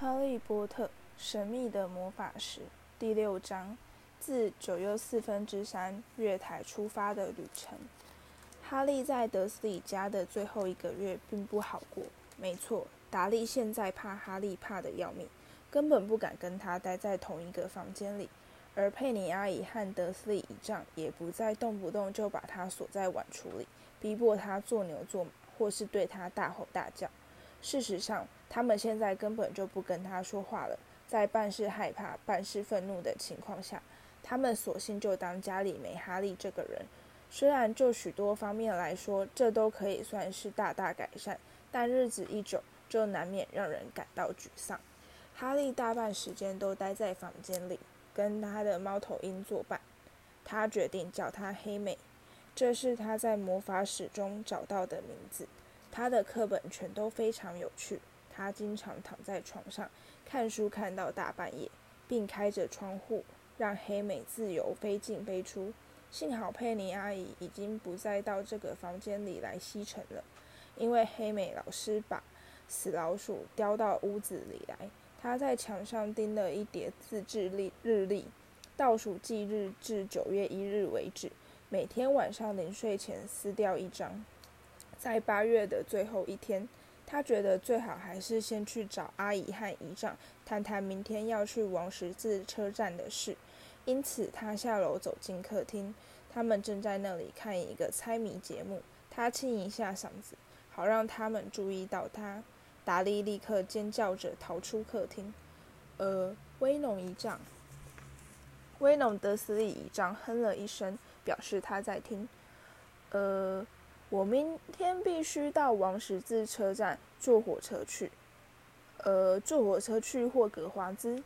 《哈利波特：神秘的魔法石》第六章：自九又四分之三月台出发的旅程。哈利在德斯里家的最后一个月并不好过。没错，达利现在怕哈利怕得要命，根本不敢跟他待在同一个房间里。而佩妮阿姨和德斯里姨丈也不再动不动就把他锁在碗橱里，逼迫他做牛做马，或是对他大吼大叫。事实上，他们现在根本就不跟他说话了。在半是害怕、半是愤怒的情况下，他们索性就当家里没哈利这个人。虽然就许多方面来说，这都可以算是大大改善，但日子一久，就难免让人感到沮丧。哈利大半时间都待在房间里，跟他的猫头鹰作伴。他决定叫她黑美，这是他在魔法史中找到的名字。他的课本全都非常有趣。他经常躺在床上看书，看到大半夜，并开着窗户，让黑美自由飞进飞出。幸好佩妮阿姨已经不再到这个房间里来吸尘了，因为黑美老师把死老鼠叼到屋子里来。她在墙上钉了一叠自制历日历，倒数计日至九月一日为止，每天晚上临睡前撕掉一张。在八月的最后一天，他觉得最好还是先去找阿姨和姨丈谈谈明天要去王十字车站的事。因此，他下楼走进客厅，他们正在那里看一个猜谜节目。他清一下嗓子，好让他们注意到他。达利立刻尖叫着逃出客厅。呃，威农姨丈，威农德斯里姨丈哼了一声，表示他在听。呃。我明天必须到王十字车站坐火车去。呃，坐火车去霍格华兹。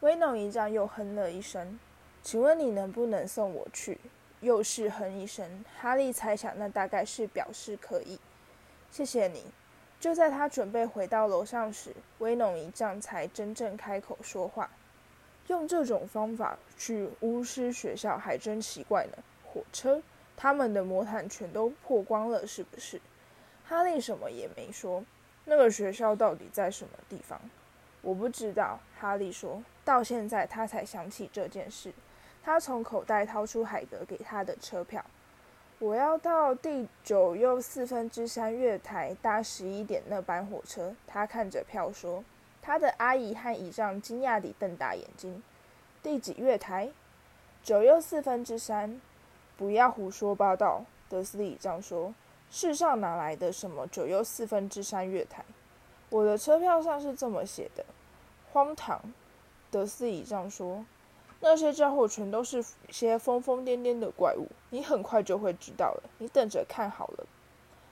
威农一丈又哼了一声。请问你能不能送我去？又是哼一声。哈利猜想那大概是表示可以。谢谢你。就在他准备回到楼上时，威农一丈才真正开口说话。用这种方法去巫师学校还真奇怪呢。火车。他们的魔毯全都破光了，是不是？哈利什么也没说。那个学校到底在什么地方？我不知道。哈利说到现在他才想起这件事。他从口袋掏出海格给他的车票。我要到第九又四分之三月台搭十一点那班火车。他看着票说。他的阿姨和姨丈惊讶地瞪大眼睛。第几月台？九又四分之三。不要胡说八道，德斯里这样说。世上哪来的什么九又四分之三月台？我的车票上是这么写的。荒唐，德斯里这样说。那些家伙全都是些疯疯癫癫的怪物，你很快就会知道了。你等着看好了。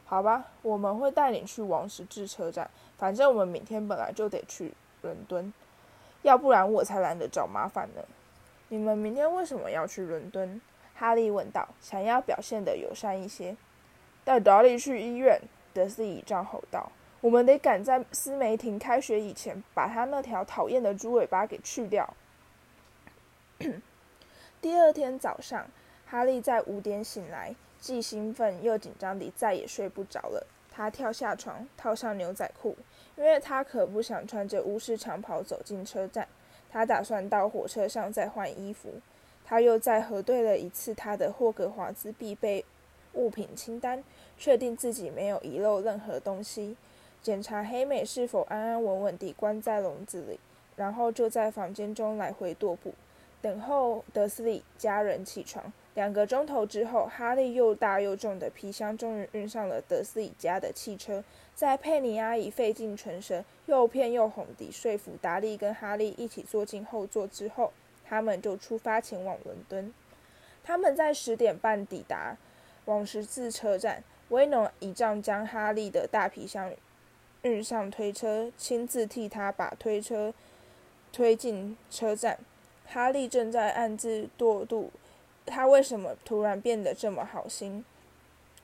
好吧，我们会带你去王十字车站。反正我们明天本来就得去伦敦，要不然我才懒得找麻烦呢。你们明天为什么要去伦敦？哈利问道：“想要表现得友善一些。”带达利去医院，德斯里这样吼道：“我们得赶在斯梅廷开学以前，把他那条讨厌的猪尾巴给去掉。”第二天早上，哈利在五点醒来，既兴奋又紧张地再也睡不着了。他跳下床，套上牛仔裤，因为他可不想穿着巫师长袍走进车站。他打算到火车上再换衣服。他又再核对了一次他的霍格华兹必备物品清单，确定自己没有遗漏任何东西，检查黑美是否安安稳稳地关在笼子里，然后就在房间中来回踱步，等候德斯里家人起床。两个钟头之后，哈利又大又重的皮箱终于运上了德斯里家的汽车。在佩妮阿姨费尽唇舌，又骗又哄地说服达利跟哈利一起坐进后座之后。他们就出发前往伦敦。他们在十点半抵达王十字车站。威农一仗将哈利的大皮箱运上推车，亲自替他把推车推进车站。哈利正在暗自踱步，他为什么突然变得这么好心？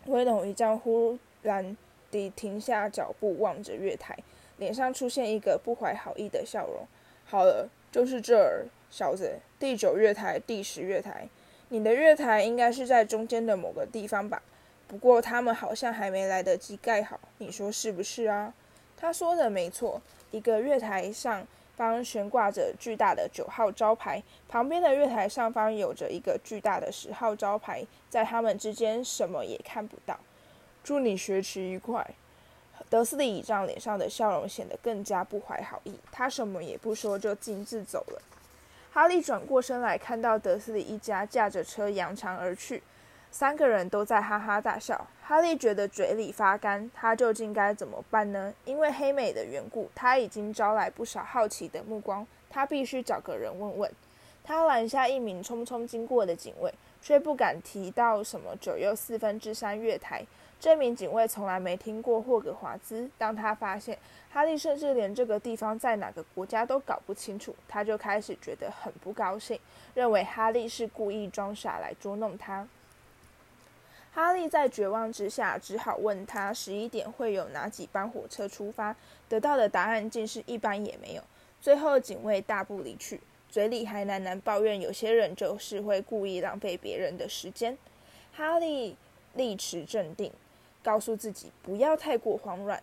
威农一丈忽然地停下脚步，望着月台，脸上出现一个不怀好意的笑容。好了，就是这儿。小子，第九月台、第十月台，你的月台应该是在中间的某个地方吧？不过他们好像还没来得及盖好，你说是不是啊？他说的没错，一个月台上方悬挂着巨大的九号招牌，旁边的月台上方有着一个巨大的十号招牌，在他们之间什么也看不到。祝你学习愉快。德斯里倚仗脸上的笑容显得更加不怀好意，他什么也不说就径自走了。哈利转过身来，看到德斯里一家驾着车扬长而去，三个人都在哈哈大笑。哈利觉得嘴里发干，他究竟该怎么办呢？因为黑美的缘故，他已经招来不少好奇的目光，他必须找个人问问。他拦下一名匆匆经过的警卫，却不敢提到什么九又四分之三月台。这名警卫从来没听过霍格华兹。当他发现哈利甚至连这个地方在哪个国家都搞不清楚，他就开始觉得很不高兴，认为哈利是故意装傻来捉弄他。哈利在绝望之下，只好问他十一点会有哪几班火车出发。得到的答案竟是一班也没有。最后，警卫大步离去，嘴里还喃喃抱怨：“有些人就是会故意浪费别人的时间。”哈利立持镇定。告诉自己不要太过慌乱。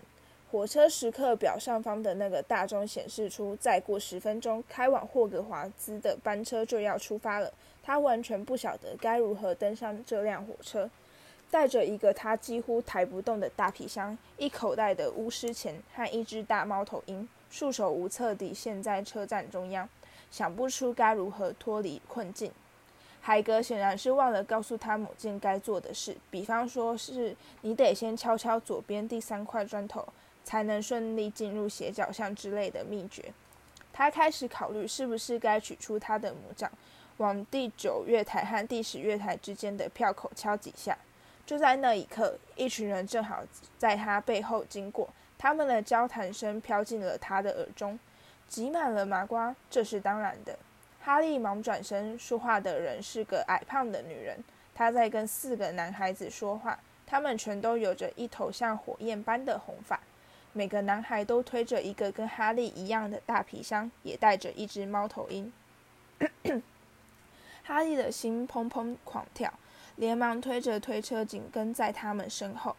火车时刻表上方的那个大钟显示出，再过十分钟，开往霍格华兹的班车就要出发了。他完全不晓得该如何登上这辆火车，带着一个他几乎抬不动的大皮箱、一口袋的巫师钱和一只大猫头鹰，束手无策地陷在车站中央，想不出该如何脱离困境。海格显然是忘了告诉他某件该做的事，比方说是你得先敲敲左边第三块砖头，才能顺利进入斜角巷之类的秘诀。他开始考虑是不是该取出他的魔杖，往第九月台和第十月台之间的票口敲几下。就在那一刻，一群人正好在他背后经过，他们的交谈声飘进了他的耳中，挤满了麻瓜，这是当然的。哈利忙转身，说话的人是个矮胖的女人。她在跟四个男孩子说话，他们全都有着一头像火焰般的红发。每个男孩都推着一个跟哈利一样的大皮箱，也带着一只猫头鹰。哈利的心砰砰狂跳，连忙推着推车紧跟在他们身后。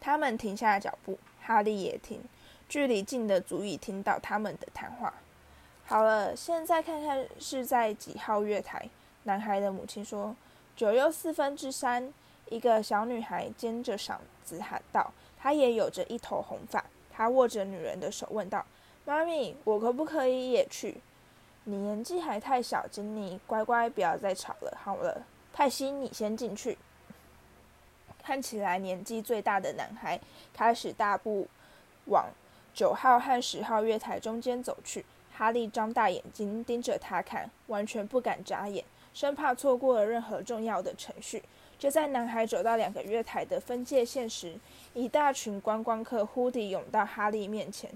他们停下脚步，哈利也停，距离近的足以听到他们的谈话。好了，现在看看是在几号月台？男孩的母亲说：“九又四分之三。”一个小女孩尖着嗓子喊道：“她也有着一头红发。”她握着女人的手问道：“妈咪，我可不可以也去？”你年纪还太小，请你，乖乖不要再吵了。好了，泰西，你先进去。看起来年纪最大的男孩开始大步往九号和十号月台中间走去。哈利张大眼睛盯着他看，完全不敢眨眼，生怕错过了任何重要的程序。就在男孩走到两个月台的分界线时，一大群观光客忽地涌到哈利面前。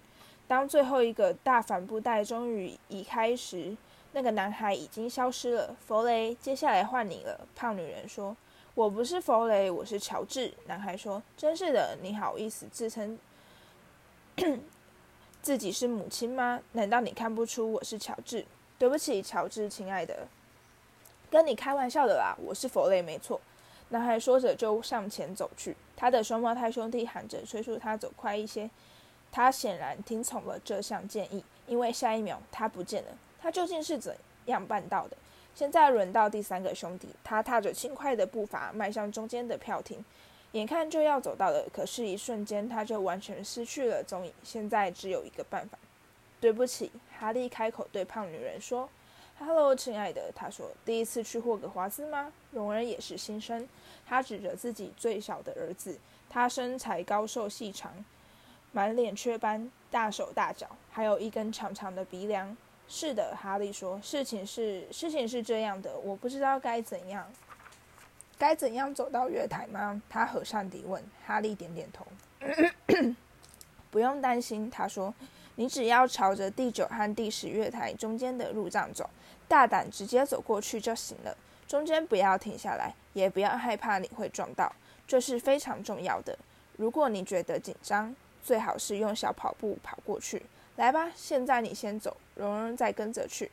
当最后一个大帆布袋终于移开时，那个男孩已经消失了。弗雷，接下来换你了。胖女人说：“我不是弗雷，我是乔治。”男孩说：“真是的，你好意思自称？”自己是母亲吗？难道你看不出我是乔治？对不起，乔治，亲爱的，跟你开玩笑的啦。我是佛雷，没错。男孩说着就向前走去，他的双胞胎兄弟喊着催促他走快一些。他显然听从了这项建议，因为下一秒他不见了。他究竟是怎样办到的？现在轮到第三个兄弟，他踏着轻快的步伐迈向中间的票亭。眼看就要走到了，可是，一瞬间他就完全失去了踪影。现在只有一个办法。对不起，哈利开口对胖女人说：“Hello，亲爱的。”他说：“第一次去霍格华兹吗？”荣恩也是新生。他指着自己最小的儿子，他身材高瘦细长，满脸雀斑，大手大脚，还有一根长长的鼻梁。是的，哈利说：“事情是事情是这样的，我不知道该怎样。”该怎样走到月台吗？他和善地问。哈利点点头。不用担心，他说：“你只要朝着第九和第十月台中间的路障走，大胆直接走过去就行了。中间不要停下来，也不要害怕你会撞到，这是非常重要的。如果你觉得紧张，最好是用小跑步跑过去。来吧，现在你先走，蓉蓉再跟着去。”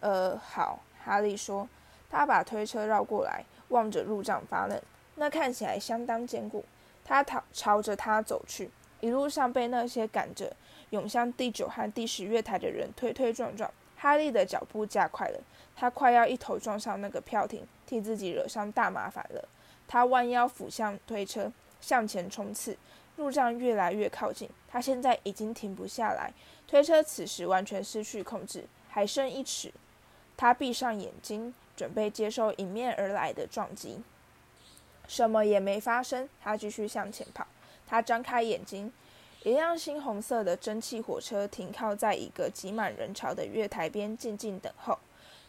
呃，好。哈利说。他把推车绕过来。望着路障发愣，那看起来相当坚固。他朝朝着他走去。一路上被那些赶着涌向第九和第十月台的人推推撞撞。哈利的脚步加快了，他快要一头撞上那个票亭，替自己惹上大麻烦了。他弯腰俯向推车，向前冲刺。路障越来越靠近，他现在已经停不下来。推车此时完全失去控制，还剩一尺。他闭上眼睛，准备接受迎面而来的撞击。什么也没发生，他继续向前跑。他张开眼睛，一辆猩红色的蒸汽火车停靠在一个挤满人潮的月台边，静静等候。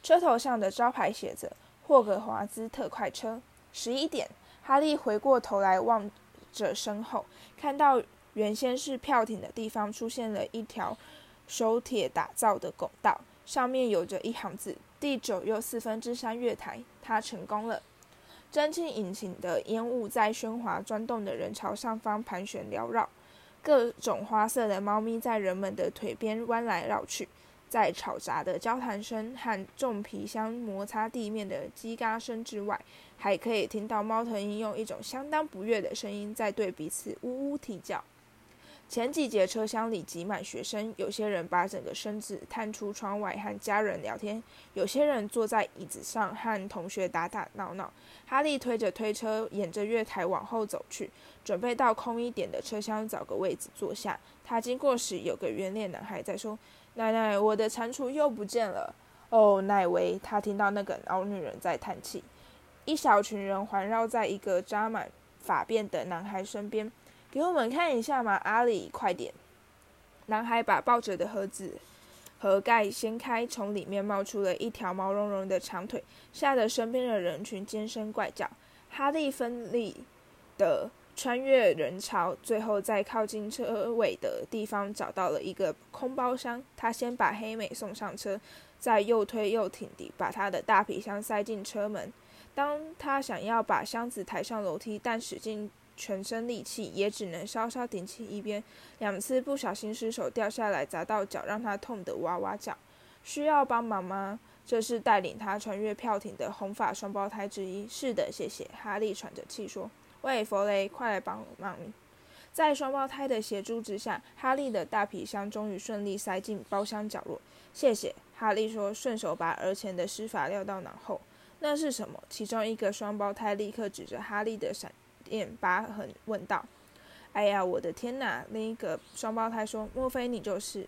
车头上的招牌写着“霍格华兹特快车”。十一点，哈利回过头来望着身后，看到原先是票亭的地方出现了一条手铁打造的拱道，上面有着一行字：“第九又四分之三月台。”他成功了。蒸汽引擎的烟雾在喧哗钻动的人潮上方盘旋缭绕，各种花色的猫咪在人们的腿边弯来绕去，在吵杂的交谈声和重皮箱摩擦地面的叽嘎声之外，还可以听到猫头鹰用一种相当不悦的声音在对彼此呜呜啼叫。前几节车厢里挤满学生，有些人把整个身子探出窗外和家人聊天，有些人坐在椅子上和同学打打闹闹。哈利推着推车，沿着月台往后走去，准备到空一点的车厢找个位置坐下。他经过时，有个圆脸男孩在说：“奶奶，我的蟾蜍又不见了。”哦，奈维，他听到那个老女人在叹气。一小群人环绕在一个扎满发辫的男孩身边。给我们看一下嘛，阿里，快点！男孩把抱着的盒子盒盖掀开，从里面冒出了一条毛茸茸的长腿，吓得身边的人群尖声怪叫。哈利奋力的穿越人潮，最后在靠近车尾的地方找到了一个空包厢。他先把黑美送上车，再又推又挺地把他的大皮箱塞进车门。当他想要把箱子抬上楼梯，但使劲。全身力气也只能稍稍顶起一边，两次不小心失手掉下来砸到脚，让他痛得哇哇叫。需要帮忙吗？这是带领他穿越票亭的红发双胞胎之一。是的，谢谢。哈利喘着气说：“喂，弗雷，快来帮忙！”在双胞胎的协助之下，哈利的大皮箱终于顺利塞进包厢角落。谢谢，哈利说，顺手把额前的施法撂到脑后。那是什么？其中一个双胞胎立刻指着哈利的闪。点疤痕问道：“哎呀，我的天哪！”另一个双胞胎说：“莫非你就是？”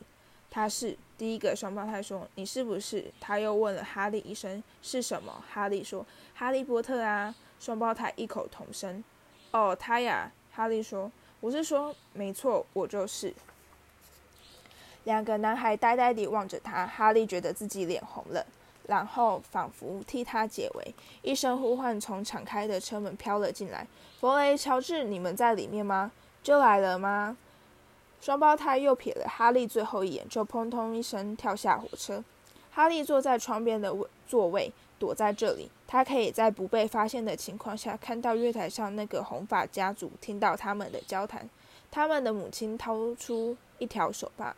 他是第一个双胞胎说：“你是不是？”他又问了哈利一声：“是什么？”哈利说：“哈利波特啊！”双胞胎异口同声：“哦，他呀！”哈利说：“我是说，没错，我就是。”两个男孩呆呆地望着他，哈利觉得自己脸红了。然后仿佛替他解围，一声呼唤从敞开的车门飘了进来：“弗雷、乔治，你们在里面吗？就来了吗？”双胞胎又瞥了哈利最后一眼，就砰通一声跳下火车。哈利坐在窗边的位座位，躲在这里，他可以在不被发现的情况下看到月台上那个红发家族，听到他们的交谈。他们的母亲掏出一条手帕。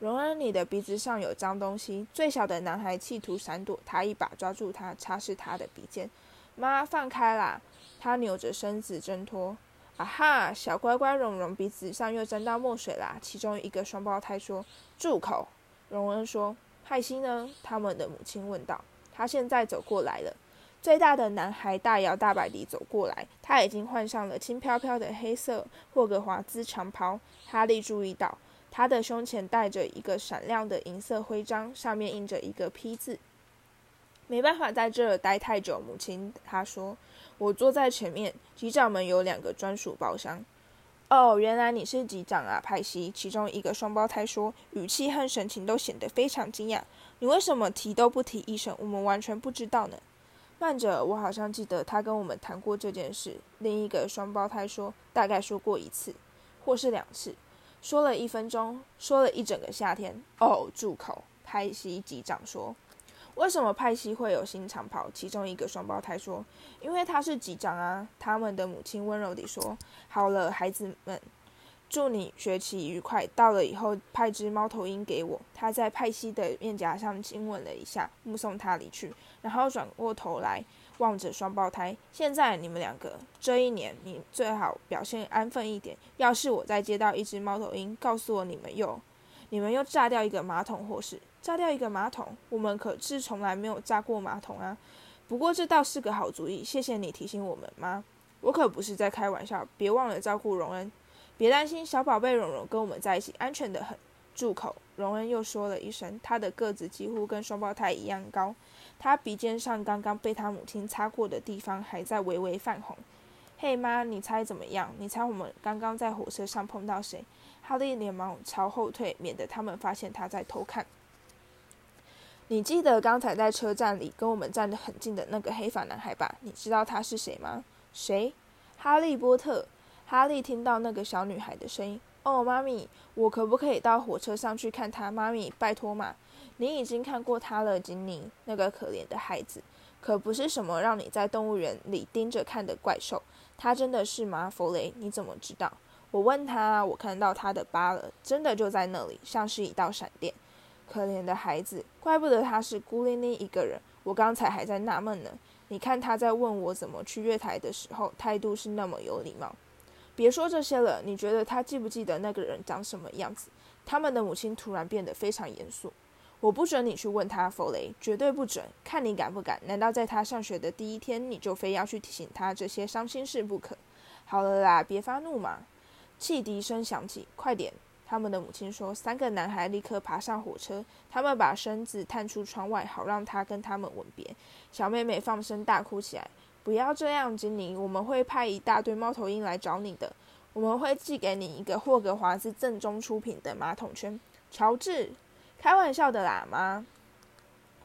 荣恩，你的鼻子上有脏东西。最小的男孩企图闪躲，他一把抓住他，擦拭他的鼻尖。妈，放开啦！他扭着身子挣脱。啊哈，小乖乖，荣荣鼻子上又沾到墨水啦。其中一个双胞胎说：“住口！”荣恩说：“派西呢？”他们的母亲问道。他现在走过来了。最大的男孩大摇大摆地走过来，他已经换上了轻飘飘的黑色霍格华兹长袍。哈利注意到。他的胸前戴着一个闪亮的银色徽章，上面印着一个 P 字。没办法在这儿待太久，母亲他说：“我坐在前面，机长们有两个专属包厢。”哦，原来你是机长啊，派西。其中一个双胞胎说，语气和神情都显得非常惊讶。你为什么提都不提一声？我们完全不知道呢。慢着，我好像记得他跟我们谈过这件事。另一个双胞胎说，大概说过一次，或是两次。说了一分钟，说了一整个夏天。哦，住口！派西机长说：“为什么派西会有新长袍？”其中一个双胞胎说：“因为他是机长啊。”他们的母亲温柔地说：“好了，孩子们，祝你学习愉快。到了以后，派只猫头鹰给我。他在派西的面颊上亲吻了一下，目送他离去，然后转过头来望着双胞胎。现在你们两个，这一年你最好表现安分一点。要是我再接到一只猫头鹰，告诉我你们又，你们又炸掉一个马桶，或是炸掉一个马桶，我们可是从来没有炸过马桶啊。不过这倒是个好主意，谢谢你提醒我们，妈。我可不是在开玩笑，别忘了照顾荣恩。别担心，小宝贝蓉蓉跟我们在一起，安全的很。住口！荣恩又说了一声，他的个子几乎跟双胞胎一样高，他鼻尖上刚刚被他母亲擦过的地方还在微微泛红。嘿，妈，你猜怎么样？你猜我们刚刚在火车上碰到谁？哈利连忙朝后退，免得他们发现他在偷看。你记得刚才在车站里跟我们站得很近的那个黑发男孩吧？你知道他是谁吗？谁？哈利波特。哈利听到那个小女孩的声音。哦，妈咪，我可不可以到火车上去看他？妈咪，拜托嘛！你已经看过他了，金妮，那个可怜的孩子，可不是什么让你在动物园里盯着看的怪兽。他真的是吗？弗雷，你怎么知道？我问他，我看到他的疤了，真的就在那里，像是一道闪电。可怜的孩子，怪不得他是孤零零一个人。我刚才还在纳闷呢。你看他在问我怎么去月台的时候，态度是那么有礼貌。别说这些了，你觉得他记不记得那个人长什么样子？他们的母亲突然变得非常严肃。我不准你去问他，弗雷，绝对不准。看你敢不敢？难道在他上学的第一天，你就非要去提醒他这些伤心事不可？好了啦，别发怒嘛。汽笛声响起，快点！他们的母亲说。三个男孩立刻爬上火车，他们把身子探出窗外，好让他跟他们吻别。小妹妹放声大哭起来。不要这样，精灵，我们会派一大堆猫头鹰来找你的。我们会寄给你一个霍格华兹正宗出品的马桶圈。乔治，开玩笑的啦，妈。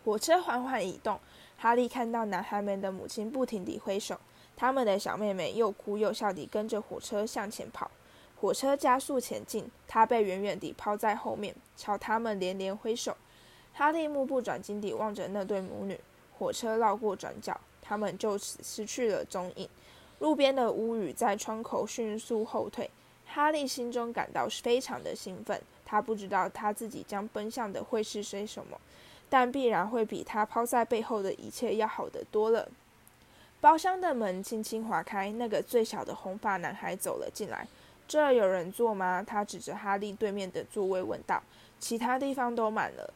火车缓缓移动，哈利看到男孩们的母亲不停地挥手，他们的小妹妹又哭又笑地跟着火车向前跑。火车加速前进，他被远远地抛在后面，朝他们连连挥手。哈利目不转睛地望着那对母女。火车绕过转角。他们就此失去了踪影。路边的乌雨在窗口迅速后退。哈利心中感到非常的兴奋。他不知道他自己将奔向的会是些什么，但必然会比他抛在背后的一切要好得多了。包厢的门轻轻划开，那个最小的红发男孩走了进来。这儿有人坐吗？他指着哈利对面的座位问道。其他地方都满了。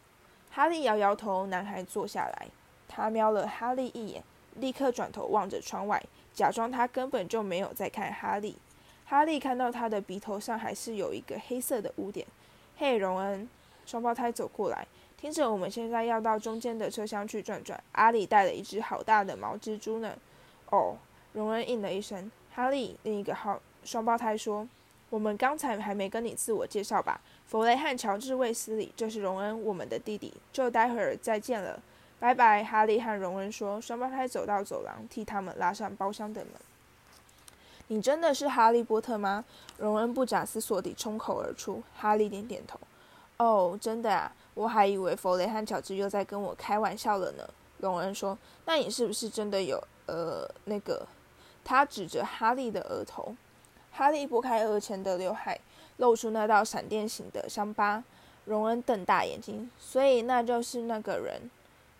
哈利摇摇头。男孩坐下来。他瞄了哈利一眼。立刻转头望着窗外，假装他根本就没有在看哈利。哈利看到他的鼻头上还是有一个黑色的污点。嘿，荣恩，双胞胎走过来，听着，我们现在要到中间的车厢去转转。阿里带了一只好大的毛蜘蛛呢。哦，荣恩应了一声。哈利，另一个好双胞胎说：“我们刚才还没跟你自我介绍吧？弗雷和乔治·卫斯理，这是荣恩，我们的弟弟。就待会儿再见了。”拜拜，哈利和荣恩说。双胞胎走到走廊，替他们拉上包厢的门。你真的是哈利波特吗？荣恩不假思索地冲口而出。哈利点点头。哦，真的啊，我还以为弗雷和乔治又在跟我开玩笑了呢。荣恩说。那你是不是真的有……呃，那个……他指着哈利的额头。哈利拨开额前的刘海，露出那道闪电形的伤疤。荣恩瞪大眼睛。所以那就是那个人。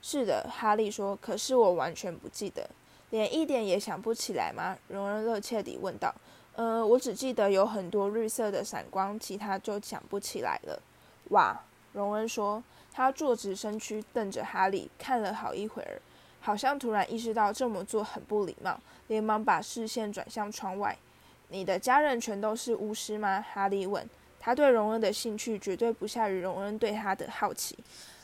是的，哈利说。可是我完全不记得，连一点也想不起来吗？荣恩热切地问道。呃，我只记得有很多绿色的闪光，其他就想不起来了。哇，荣恩说。他坐直身躯，瞪着哈利看了好一会儿，好像突然意识到这么做很不礼貌，连忙把视线转向窗外。你的家人全都是巫师吗？哈利问。他对荣恩的兴趣绝对不下于荣恩对他的好奇。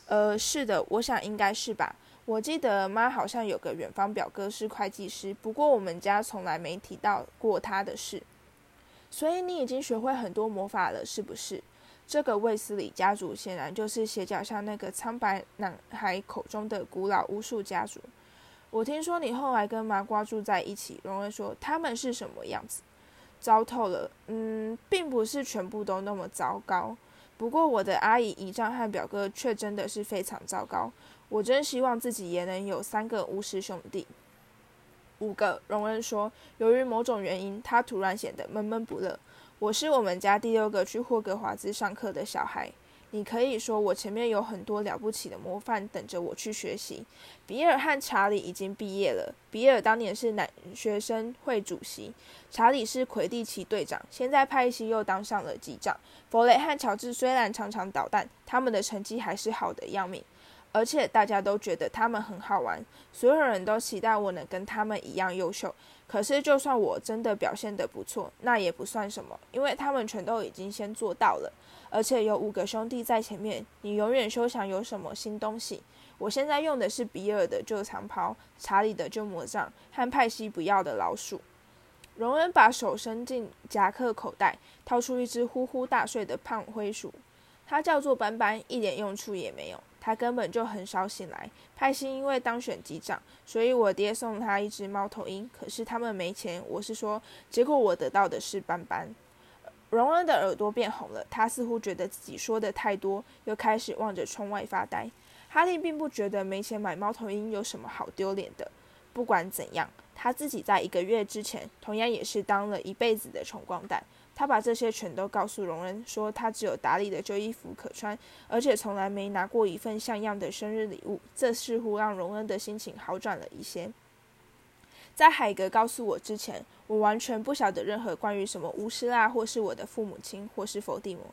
呃，是的，我想应该是吧。我记得妈好像有个远方表哥是会计师，不过我们家从来没提到过他的事。所以你已经学会很多魔法了，是不是？这个卫斯理家族显然就是斜角巷那个苍白男孩口中的古老巫术家族。我听说你后来跟麻瓜住在一起，荣恩说他们是什么样子？糟透了。嗯，并不是全部都那么糟糕。不过，我的阿姨、姨丈和表哥却真的是非常糟糕。我真希望自己也能有三个巫师兄弟。五个，荣恩说。由于某种原因，他突然显得闷闷不乐。我是我们家第六个去霍格华兹上课的小孩。你可以说我前面有很多了不起的模范等着我去学习。比尔和查理已经毕业了。比尔当年是男学生会主席，查理是魁地奇队长，现在派西又当上了机长。弗雷和乔治虽然常常捣蛋，他们的成绩还是好的要命。而且大家都觉得他们很好玩，所有人都期待我能跟他们一样优秀。可是，就算我真的表现得不错，那也不算什么，因为他们全都已经先做到了。而且有五个兄弟在前面，你永远休想有什么新东西。我现在用的是比尔的旧长袍，查理的旧魔杖，和派西不要的老鼠。荣恩把手伸进夹克口袋，掏出一只呼呼大睡的胖灰鼠，它叫做斑斑，一点用处也没有。他根本就很少醒来。派西因为当选机长，所以我爹送他一只猫头鹰。可是他们没钱，我是说，结果我得到的是斑斑。荣恩的耳朵变红了，他似乎觉得自己说的太多，又开始望着窗外发呆。哈利并不觉得没钱买猫头鹰有什么好丢脸的。不管怎样，他自己在一个月之前，同样也是当了一辈子的穷光蛋。他把这些全都告诉荣恩，说他只有达利的旧衣服可穿，而且从来没拿过一份像样的生日礼物。这似乎让荣恩的心情好转了一些。在海格告诉我之前，我完全不晓得任何关于什么巫师啊，或是我的父母亲，或是伏地魔。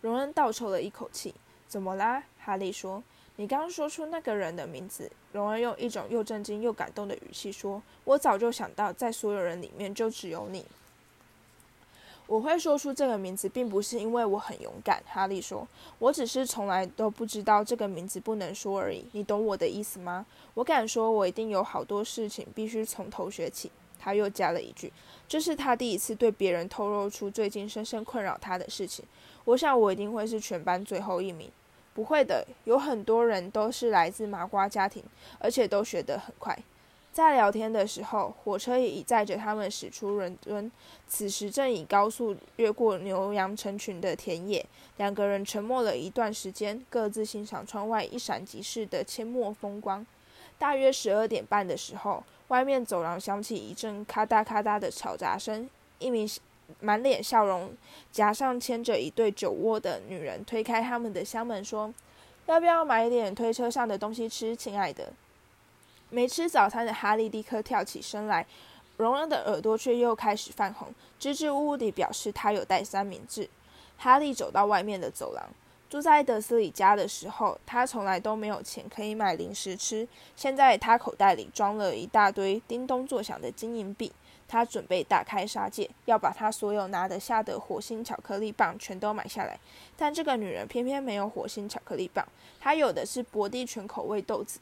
荣恩倒抽了一口气。怎么啦？哈利说。你刚说出那个人的名字。荣恩用一种又震惊又感动的语气说：“我早就想到，在所有人里面，就只有你。”我会说出这个名字，并不是因为我很勇敢，哈利说。我只是从来都不知道这个名字不能说而已。你懂我的意思吗？我敢说，我一定有好多事情必须从头学起。他又加了一句：“这是他第一次对别人透露出最近深深困扰他的事情。我想我一定会是全班最后一名。不会的，有很多人都是来自麻瓜家庭，而且都学得很快。”在聊天的时候，火车已载着他们驶出伦敦。此时正以高速越过牛羊成群的田野。两个人沉默了一段时间，各自欣赏窗外一闪即逝的阡陌风光。大约十二点半的时候，外面走廊响起一阵咔嗒咔嗒的吵杂声。一名满脸笑容、夹上牵着一对酒窝的女人推开他们的箱门，说：“要不要买点推车上的东西吃，亲爱的？”没吃早餐的哈利立刻跳起身来，荣恩的耳朵却又开始泛红，支支吾吾地表示他有带三明治。哈利走到外面的走廊，住在德斯里家的时候，他从来都没有钱可以买零食吃。现在他口袋里装了一大堆叮咚作响的金银币，他准备大开杀戒，要把他所有拿得下的火星巧克力棒全都买下来。但这个女人偏偏没有火星巧克力棒，她有的是伯蒂全口味豆子。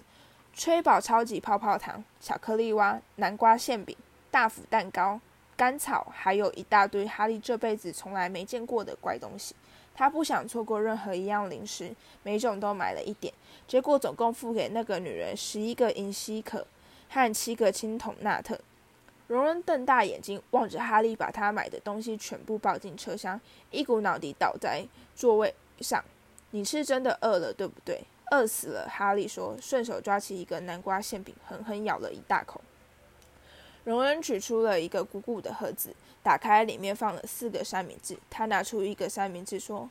吹宝超级泡泡糖、巧克力蛙、南瓜馅饼、大福蛋糕、甘草，还有一大堆哈利这辈子从来没见过的怪东西。他不想错过任何一样零食，每种都买了一点。结果总共付给那个女人十一个银西可和七个青铜纳特。荣恩瞪大眼睛望着哈利，把他买的东西全部抱进车厢，一股脑地倒在座位上。你是真的饿了，对不对？饿死了，哈利说，顺手抓起一个南瓜馅饼，狠狠咬了一大口。荣恩取出了一个鼓鼓的盒子，打开，里面放了四个三明治。他拿出一个三明治，说：“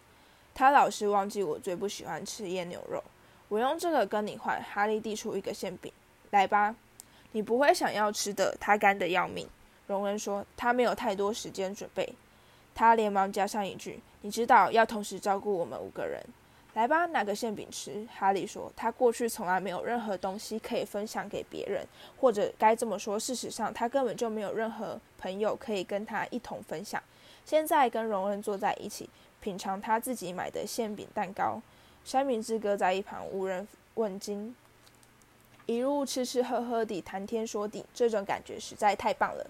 他老是忘记我最不喜欢吃腌牛肉，我用这个跟你换。”哈利递出一个馅饼，来吧，你不会想要吃的。他干得要命。荣恩说：“他没有太多时间准备。”他连忙加上一句：“你知道，要同时照顾我们五个人。”来吧，拿个馅饼吃。哈利说：“他过去从来没有任何东西可以分享给别人，或者该这么说，事实上他根本就没有任何朋友可以跟他一同分享。现在跟荣恩坐在一起，品尝他自己买的馅饼蛋糕，三明治搁在一旁，无人问津，一路吃吃喝喝地谈天说地，这种感觉实在太棒了。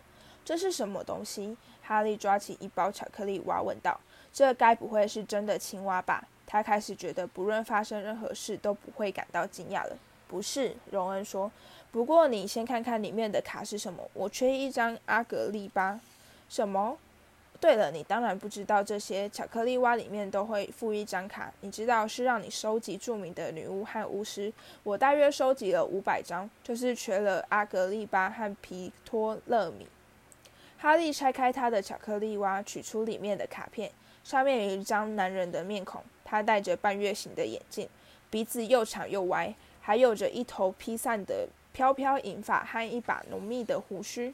这是什么东西？”哈利抓起一包巧克力娃问道：“这该不会是真的青蛙吧？”他开始觉得，不论发生任何事，都不会感到惊讶了。不是，荣恩说。不过你先看看里面的卡是什么。我缺一张阿格丽巴。什么？对了，你当然不知道这些。巧克力蛙里面都会附一张卡，你知道是让你收集著名的女巫和巫师。我大约收集了五百张，就是缺了阿格丽巴和皮托勒米。哈利拆开他的巧克力蛙，取出里面的卡片，上面有一张男人的面孔，他戴着半月形的眼镜，鼻子又长又歪，还有着一头披散的飘飘银发和一把浓密的胡须。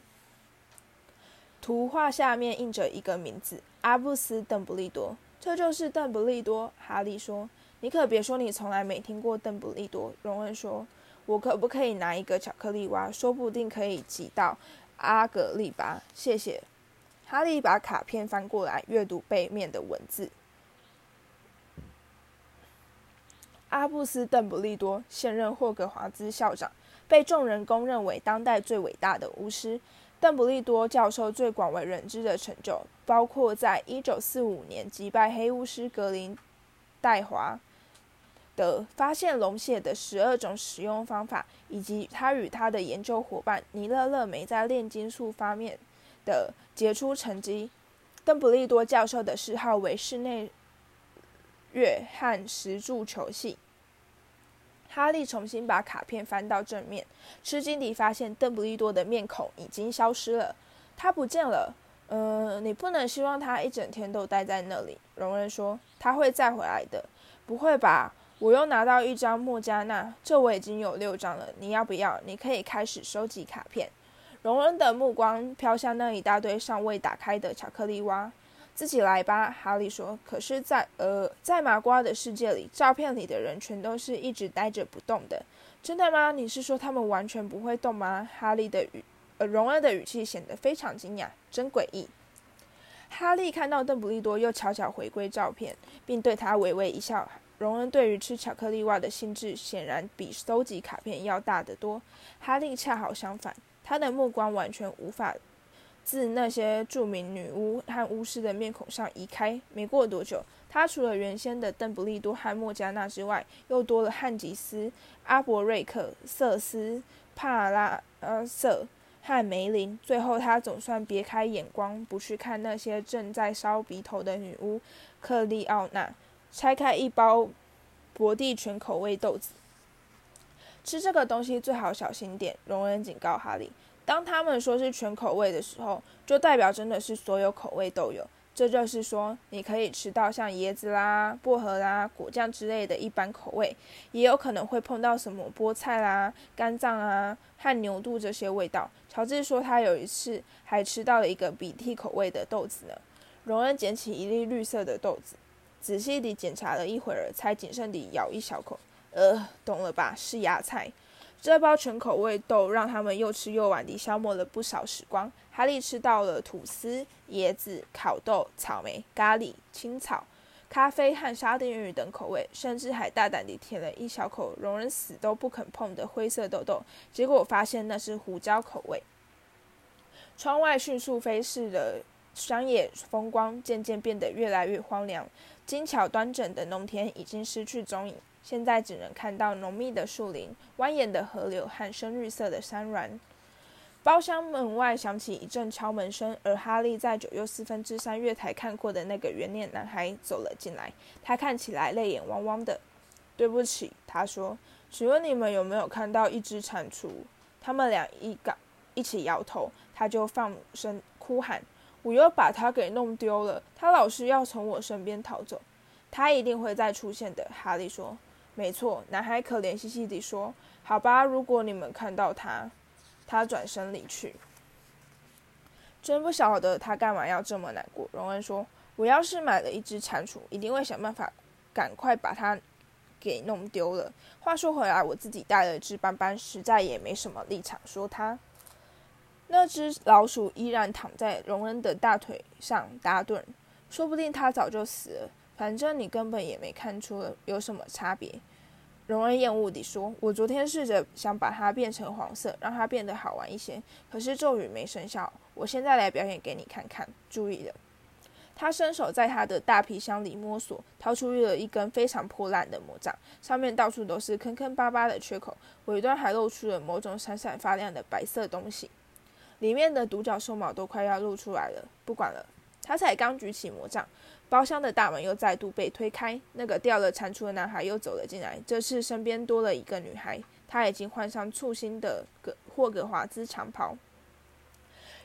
图画下面印着一个名字：阿布斯·邓布利多。这就是邓布利多。哈利说：“你可别说你从来没听过邓布利多。”荣恩说：“我可不可以拿一个巧克力蛙？说不定可以挤到阿格利巴。”谢谢。哈利把卡片翻过来，阅读背面的文字：“阿布斯·邓布利多，现任霍格华兹校长，被众人公认为当代最伟大的巫师。”邓布利多教授最广为人知的成就，包括在1945年击败黑巫师格林戴华的发现龙血的十二种使用方法，以及他与他的研究伙伴尼勒勒梅在炼金术方面的杰出成绩。邓布利多教授的嗜好为室内乐和石柱球戏。哈利重新把卡片翻到正面，吃惊地发现邓布利多的面孔已经消失了，他不见了。嗯，你不能希望他一整天都待在那里。荣恩说：“他会再回来的。”不会吧？我又拿到一张莫加纳，这我已经有六张了。你要不要？你可以开始收集卡片。荣恩的目光飘向那一大堆尚未打开的巧克力蛙。自己来吧，哈利说。可是，在呃，在麻瓜的世界里，照片里的人全都是一直呆着不动的。真的吗？你是说他们完全不会动吗？哈利的语，呃，荣恩的语气显得非常惊讶，真诡异。哈利看到邓布利多又悄悄回归照片，并对他微微一笑。荣恩对于吃巧克力蛙的兴致显然比搜集卡片要大得多。哈利恰好相反，他的目光完全无法。自那些著名女巫和巫师的面孔上移开。没过多久，他除了原先的邓布利多和莫加纳之外，又多了汉吉斯、阿伯瑞克、瑟斯、帕拉呃瑟和梅林。最后，他总算别开眼光，不去看那些正在烧鼻头的女巫克利奥娜，拆开一包博地全口味豆子。吃这个东西最好小心点，荣恩警告哈利。当他们说是全口味的时候，就代表真的是所有口味都有。这就是说，你可以吃到像椰子啦、薄荷啦、果酱之类的一般口味，也有可能会碰到什么菠菜啦、肝脏啊和牛肚这些味道。乔治说他有一次还吃到了一个鼻涕口味的豆子呢。荣恩捡起一粒绿色的豆子，仔细地检查了一会儿，才谨慎地咬一小口。呃，懂了吧？是芽菜。这包全口味豆让他们又吃又玩地消磨了不少时光。哈利吃到了吐司、椰子、烤豆、草莓、咖喱、青草、咖啡和沙丁鱼等口味，甚至还大胆地舔了一小口容人死都不肯碰的灰色豆豆。结果发现那是胡椒口味。窗外迅速飞逝的商业风光渐渐变得越来越荒凉，精巧端正的农田已经失去踪影。现在只能看到浓密的树林、蜿蜒的河流和深绿色的山峦。包厢门外响起一阵敲门声，而哈利在九又四分之三月台看过的那个圆脸男孩走了进来。他看起来泪眼汪汪的。对不起，他说：“请问你们有没有看到一只蟾蜍？”他们俩一搞一起摇头，他就放声哭喊：“我又把它给弄丢了！他老是要从我身边逃走。他一定会再出现的。”哈利说。没错，男孩可怜兮兮地说：“好吧，如果你们看到他，他转身离去。真不晓得他干嘛要这么难过。”荣恩说：“我要是买了一只蟾蜍，一定会想办法赶快把它给弄丢了。话说回来，我自己带了只斑斑，实在也没什么立场说他。那只老鼠依然躺在荣恩的大腿上打盹，说不定他早就死了。”反正你根本也没看出有什么差别，荣恩厌恶地说：“我昨天试着想把它变成黄色，让它变得好玩一些，可是咒语没生效。我现在来表演给你看看。注意了。”他伸手在他的大皮箱里摸索，掏出了一根非常破烂的魔杖，上面到处都是坑坑巴巴的缺口，尾端还露出了某种闪闪发亮的白色东西，里面的独角兽毛都快要露出来了。不管了，他才刚举起魔杖。包厢的大门又再度被推开，那个掉了蟾蜍的男孩又走了进来。这次身边多了一个女孩，她已经换上簇新的格霍格华兹长袍。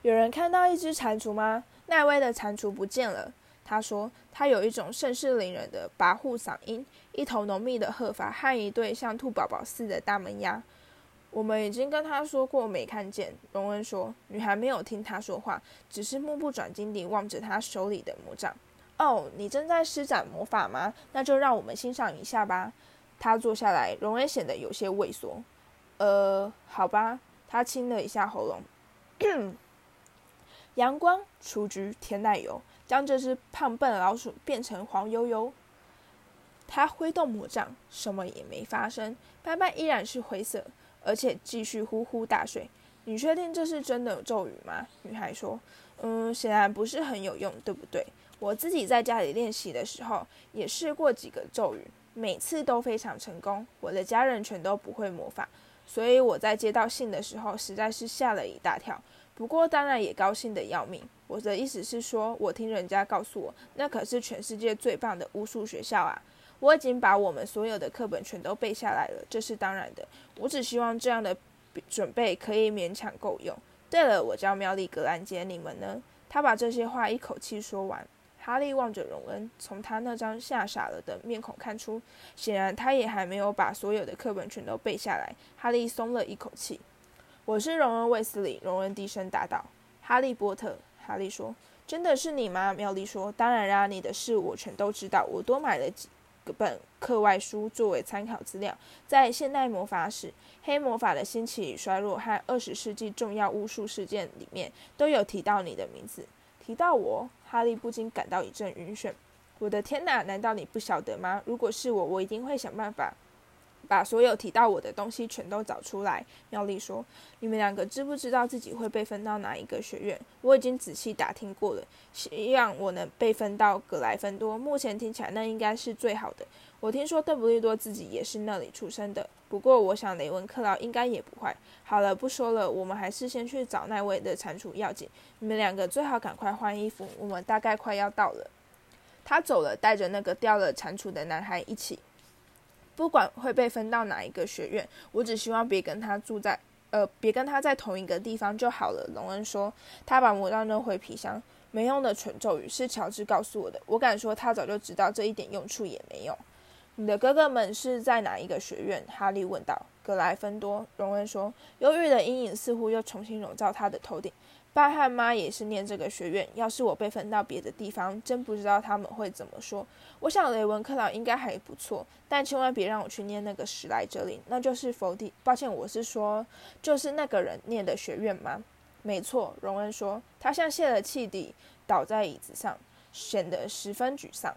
有人看到一只蟾蜍吗？奈威的蟾蜍不见了。他说，他有一种盛世凌人的跋扈嗓音，一头浓密的鹤发和一对像兔宝宝似的大门牙。我们已经跟他说过没看见。荣恩说，女孩没有听他说话，只是目不转睛地望着他手里的魔杖。哦，你正在施展魔法吗？那就让我们欣赏一下吧。他坐下来，容恩显得有些畏缩。呃，好吧。他清了一下喉咙。阳光、雏菊、甜奶油，将这只胖笨老鼠变成黄油油。他挥动魔杖，什么也没发生。斑斑依然是灰色，而且继续呼呼大睡。你确定这是真的咒语吗？女孩说：“嗯，显然不是很有用，对不对？”我自己在家里练习的时候，也试过几个咒语，每次都非常成功。我的家人全都不会魔法，所以我在接到信的时候，实在是吓了一大跳。不过当然也高兴的要命。我的意思是说，我听人家告诉我，那可是全世界最棒的巫术学校啊！我已经把我们所有的课本全都背下来了，这是当然的。我只希望这样的准备可以勉强够用。对了，我叫妙丽·格兰杰，你们呢？他把这些话一口气说完。哈利望着荣恩，从他那张吓傻了的面孔看出，显然他也还没有把所有的课本全都背下来。哈利松了一口气。我是荣恩·卫斯理。荣恩低声答道：“哈利波特。”哈利说：“真的是你吗？”妙丽说：“当然啦，你的事我全都知道。我多买了几本课外书作为参考资料，在现代魔法史、黑魔法的兴起与衰落和二十世纪重要巫术事件里面都有提到你的名字。提到我。”哈利不禁感到一阵晕眩。我的天哪！难道你不晓得吗？如果是我，我一定会想办法把所有提到我的东西全都找出来。妙丽说：“你们两个知不知道自己会被分到哪一个学院？我已经仔细打听过了，希望我能被分到格莱芬多。目前听起来那应该是最好的。我听说邓布利多自己也是那里出生的。不过我想雷文克劳应该也不坏。好了，不说了，我们还是先去找那位的蟾蜍要紧。你们两个最好赶快换衣服，我们大概快要到了。他走了，带着那个掉了蟾蜍的男孩一起。不管会被分到哪一个学院，我只希望别跟他住在，呃，别跟他在同一个地方就好了。隆恩说，他把魔杖扔回皮箱。没用的蠢咒语是乔治告诉我的，我敢说他早就知道这一点用处也没有。你的哥哥们是在哪一个学院？哈利问道。格莱芬多。荣恩说。忧郁的阴影似乎又重新笼罩他的头顶。爸和妈也是念这个学院。要是我被分到别的地方，真不知道他们会怎么说。我想雷文克劳应该还不错，但千万别让我去念那个史莱哲林，那就是否定。抱歉，我是说，就是那个人念的学院吗？没错，荣恩说。他像泄了气地倒在椅子上，显得十分沮丧。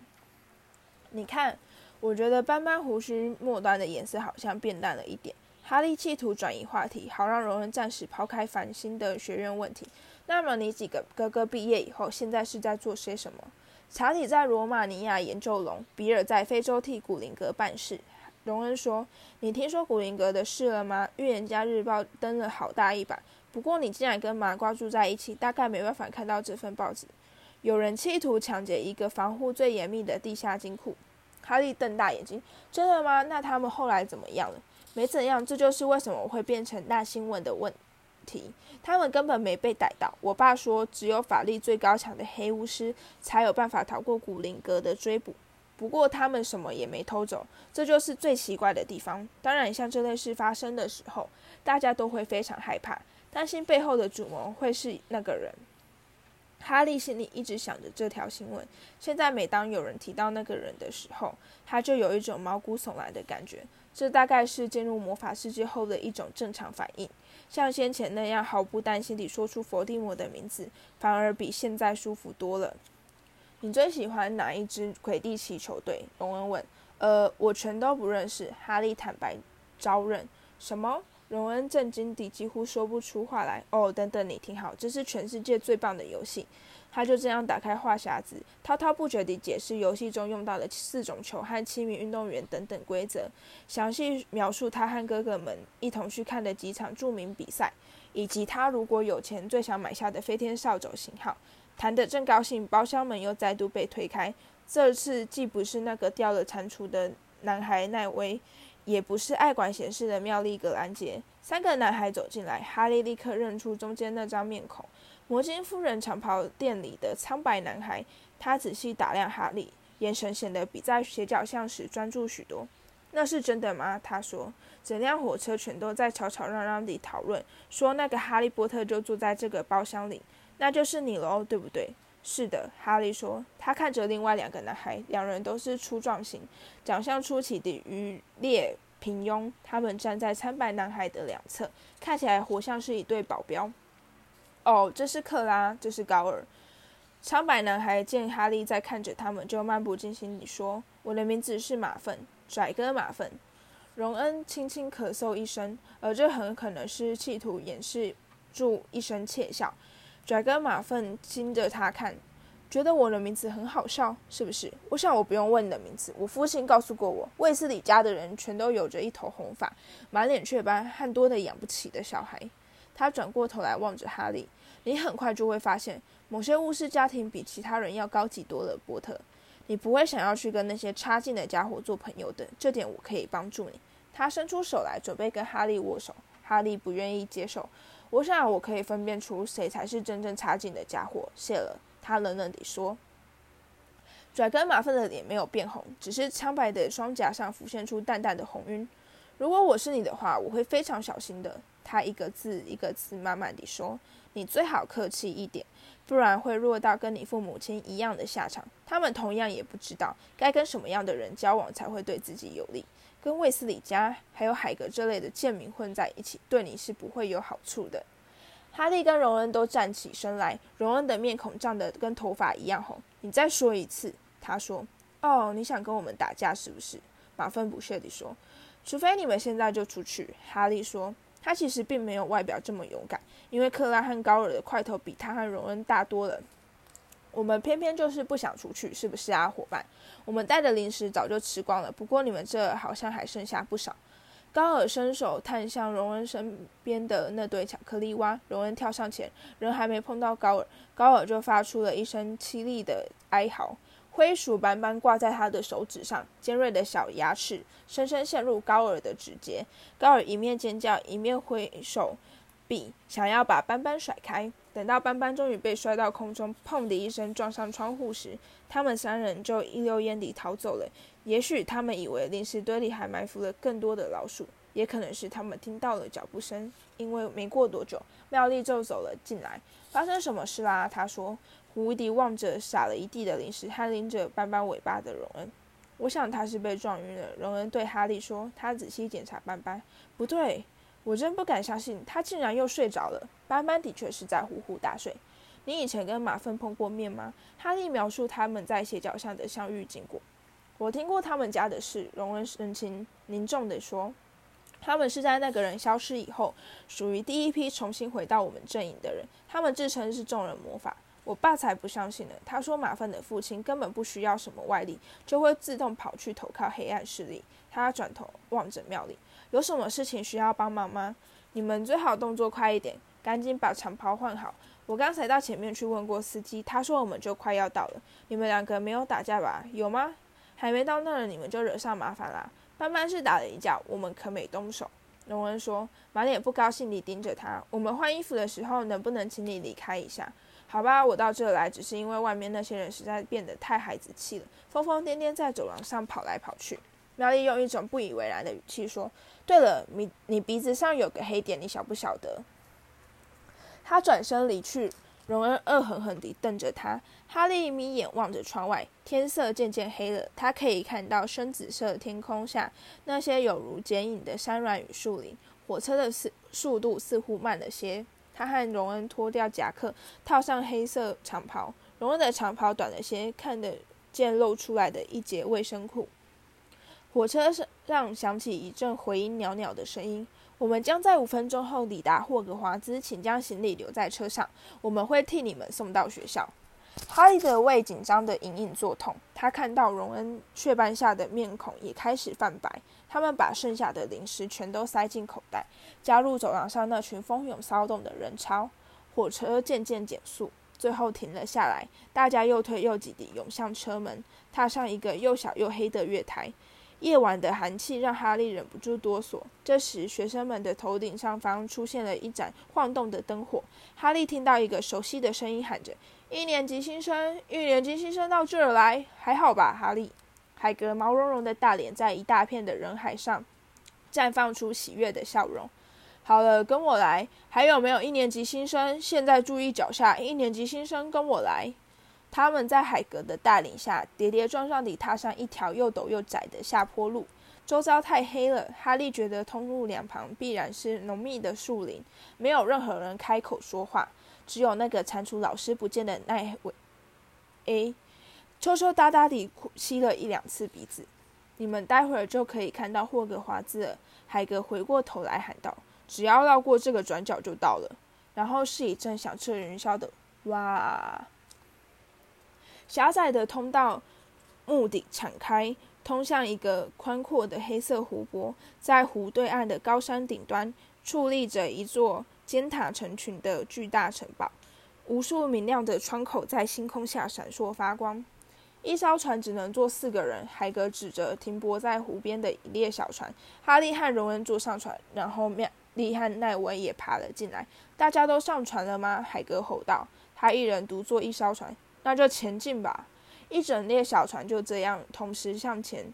你看。我觉得斑斑胡须末端的颜色好像变淡了一点。哈利企图转移话题，好让荣恩暂时抛开烦心的学院问题。那么你几个哥哥毕业以后，现在是在做些什么？查理在罗马尼亚研究龙，比尔在非洲替古灵阁办事。荣恩说：“你听说古灵阁的事了吗？预言家日报登了好大一版。不过你竟然跟麻瓜住在一起，大概没办法看到这份报纸。有人企图抢劫一个防护最严密的地下金库。”哈利瞪大眼睛：“真的吗？那他们后来怎么样了？没怎样。这就是为什么会变成大新闻的问题。他们根本没被逮到。我爸说，只有法力最高强的黑巫师才有办法逃过古灵阁的追捕。不过他们什么也没偷走，这就是最奇怪的地方。当然，像这类事发生的时候，大家都会非常害怕，担心背后的主谋会是那个人。”哈利心里一直想着这条新闻。现在每当有人提到那个人的时候，他就有一种毛骨悚然的感觉。这大概是进入魔法世界后的一种正常反应。像先前那样毫不担心地说出伏地魔的名字，反而比现在舒服多了。你最喜欢哪一支魁地奇球队？荣恩问。呃，我全都不认识。哈利坦白招认。什么？荣恩震惊地几乎说不出话来。哦，等等，你听好，这是全世界最棒的游戏。他就这样打开话匣子，滔滔不绝地解释游戏中用到的四种球和七名运动员等等规则，详细描述他和哥哥们一同去看的几场著名比赛，以及他如果有钱最想买下的飞天扫帚型号。谈得正高兴，包厢门又再度被推开。这次既不是那个掉了蟾蜍的男孩奈威。也不是爱管闲事的妙丽·格兰杰。三个男孩走进来，哈利立刻认出中间那张面孔——摩金夫人长袍店里的苍白男孩。他仔细打量哈利，眼神显得比在斜角巷时专注许多。那是真的吗？他说。整辆火车全都在吵吵嚷嚷地讨论，说那个哈利波特就住在这个包厢里。那就是你喽，对不对？是的，哈利说。他看着另外两个男孩，两人都是粗壮型，长相出奇的渔猎平庸。他们站在苍白男孩的两侧，看起来活像是一对保镖。哦，这是克拉，这是高尔。苍白男孩见哈利在看着他们，就漫不经心地说：“我的名字是马粪，拽哥马粪。”荣恩轻轻咳嗽一声，而这很可能是企图掩饰住一声窃笑。拽哥马粪盯着他看，觉得我的名字很好笑，是不是？我想我不用问你的名字。我父亲告诉过我，卫斯理家的人全都有着一头红发，满脸雀斑，和多的养不起的小孩。他转过头来望着哈利：“你很快就会发现。”某些巫师家庭比其他人要高级多了，波特。你不会想要去跟那些差劲的家伙做朋友的，这点我可以帮助你。他伸出手来，准备跟哈利握手。哈利不愿意接受。我想我可以分辨出谁才是真正差劲的家伙。谢了，他冷冷地说。拽根马粪的脸没有变红，只是苍白的双颊上浮现出淡淡的红晕。如果我是你的话，我会非常小心的。他一个字一个字慢慢地说：“你最好客气一点。”不然会落到跟你父母亲一样的下场。他们同样也不知道该跟什么样的人交往才会对自己有利。跟卫斯理家还有海格这类的贱民混在一起，对你是不会有好处的。哈利跟荣恩都站起身来，荣恩的面孔涨得跟头发一样红。你再说一次，他说：“哦，你想跟我们打架是不是？”马粪不屑地说：“除非你们现在就出去。”哈利说。他其实并没有外表这么勇敢，因为克拉和高尔的块头比他和荣恩大多了。我们偏偏就是不想出去，是不是啊，伙伴？我们带的零食早就吃光了，不过你们这好像还剩下不少。高尔伸手探向荣恩身边的那堆巧克力蛙，荣恩跳上前，人还没碰到高尔，高尔就发出了一声凄厉的哀嚎。灰鼠斑斑挂在他的手指上，尖锐的小牙齿深深陷入高尔的指节。高尔一面尖叫，一面挥手想要把斑斑甩开。等到斑斑终于被摔到空中，砰的一声撞上窗户时，他们三人就一溜烟地逃走了。也许他们以为零食堆里还埋伏了更多的老鼠，也可能是他们听到了脚步声。因为没过多久，妙丽就走了进来。发生什么事啦？他说。胡迪望着撒了一地的零食，还拎着斑斑尾巴的荣恩，我想他是被撞晕了。荣恩对哈利说：“他仔细检查斑斑，不对，我真不敢相信，他竟然又睡着了。斑斑的确是在呼呼大睡。你以前跟马粪碰过面吗？”哈利描述他们在斜角巷的相遇经过。我听过他们家的事。荣恩神情凝重地说：“他们是在那个人消失以后，属于第一批重新回到我们阵营的人。他们自称是众人魔法。”我爸才不相信呢。他说马粪的父亲根本不需要什么外力，就会自动跑去投靠黑暗势力。他转头望着庙里，有什么事情需要帮忙吗？你们最好动作快一点，赶紧把长袍换好。我刚才到前面去问过司机，他说我们就快要到了。你们两个没有打架吧？有吗？还没到那儿，你们就惹上麻烦啦。斑斑是打了一架，我们可没动手。荣恩说，满脸不高兴地盯着他。我们换衣服的时候，能不能请你离开一下？好吧，我到这来只是因为外面那些人实在变得太孩子气了，疯疯癫癫在走廊上跑来跑去。苗丽用一种不以为然的语气说：“对了，你你鼻子上有个黑点，你晓不晓得？”他转身离去，荣恩恶狠狠地瞪着他。哈利眯眼望着窗外，天色渐渐黑了，他可以看到深紫色天空下那些有如剪影的山峦与树林。火车的速速度似乎慢了些。他和荣恩脱掉夹克，套上黑色长袍。荣恩的长袍短了些，看得见露出来的一截卫生裤。火车上响起一阵回音袅袅的声音。我们将在五分钟后抵达霍格华兹，请将行李留在车上，我们会替你们送到学校。哈利的胃紧张的隐隐作痛，他看到荣恩雀斑下的面孔也开始泛白。他们把剩下的零食全都塞进口袋，加入走廊上那群蜂拥骚动的人潮。火车渐渐减速，最后停了下来。大家又推又挤地涌向车门，踏上一个又小又黑的月台。夜晚的寒气让哈利忍不住哆嗦。这时，学生们的头顶上方出现了一盏晃动的灯火。哈利听到一个熟悉的声音喊着：“一年级新生，一年级新生到这儿来，还好吧？”哈利，海格毛茸茸的大脸在一大片的人海上绽放出喜悦的笑容。好了，跟我来。还有没有一年级新生？现在注意脚下，一年级新生跟我来。他们在海格的带领下，跌跌撞撞地踏上一条又陡又窄的下坡路。周遭太黑了，哈利觉得通路两旁必然是浓密的树林，没有任何人开口说话，只有那个蟾蜍老师不见的那位。A，抽抽搭搭地吸了一两次鼻子。你们待会儿就可以看到霍格华兹了。海格回过头来喊道：“只要绕过这个转角就到了。”然后是一阵响彻云霄的“哇”。狭窄的通道，目的敞开，通向一个宽阔的黑色湖泊。在湖对岸的高山顶端，矗立着一座尖塔成群的巨大城堡，无数明亮的窗口在星空下闪烁发光。一艘船只能坐四个人。海格指着停泊在湖边的一列小船，哈利和荣恩坐上船，然后妙丽和奈维也爬了进来。大家都上船了吗？海格吼道。他一人独坐一艘船。那就前进吧！一整列小船就这样同时向前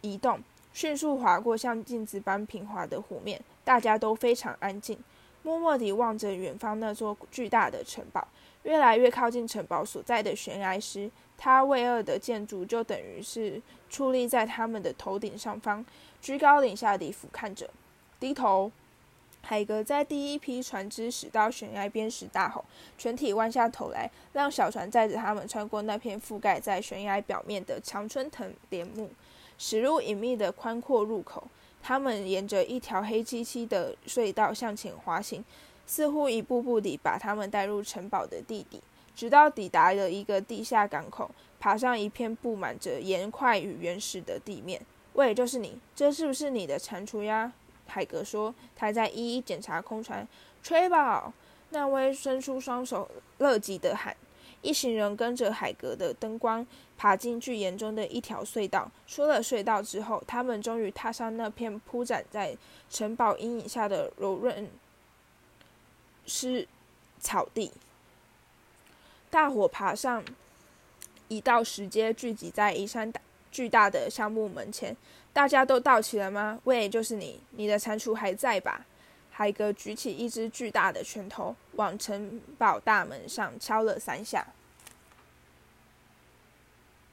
移动，迅速划过像镜子般平滑的湖面。大家都非常安静，默默地望着远方那座巨大的城堡。越来越靠近城堡所在的悬崖时，它巍峨的建筑就等于是矗立在他们的头顶上方，居高临下地俯瞰着。低头。海格在第一批船只驶到悬崖边时大吼，全体弯下头来，让小船载着他们穿过那片覆盖在悬崖表面的常春藤帘幕，驶入隐秘的宽阔入口。他们沿着一条黑漆漆的隧道向前滑行，似乎一步步地把他们带入城堡的地底，直到抵达了一个地下港口，爬上一片布满着岩块与原石的地面。喂，就是你，这是不是你的蟾蜍呀？海格说：“他在一一检查空船。”吹吧！那威伸出双手，乐极的喊。一行人跟着海格的灯光爬进巨岩中的一条隧道。出了隧道之后，他们终于踏上那片铺展在城堡阴影下的柔润湿草地。大伙爬上一道石阶，聚集在一扇大巨大的橡木门前。大家都到齐了吗？喂，就是你，你的蟾蜍还在吧？海格举起一只巨大的拳头，往城堡大门上敲了三下。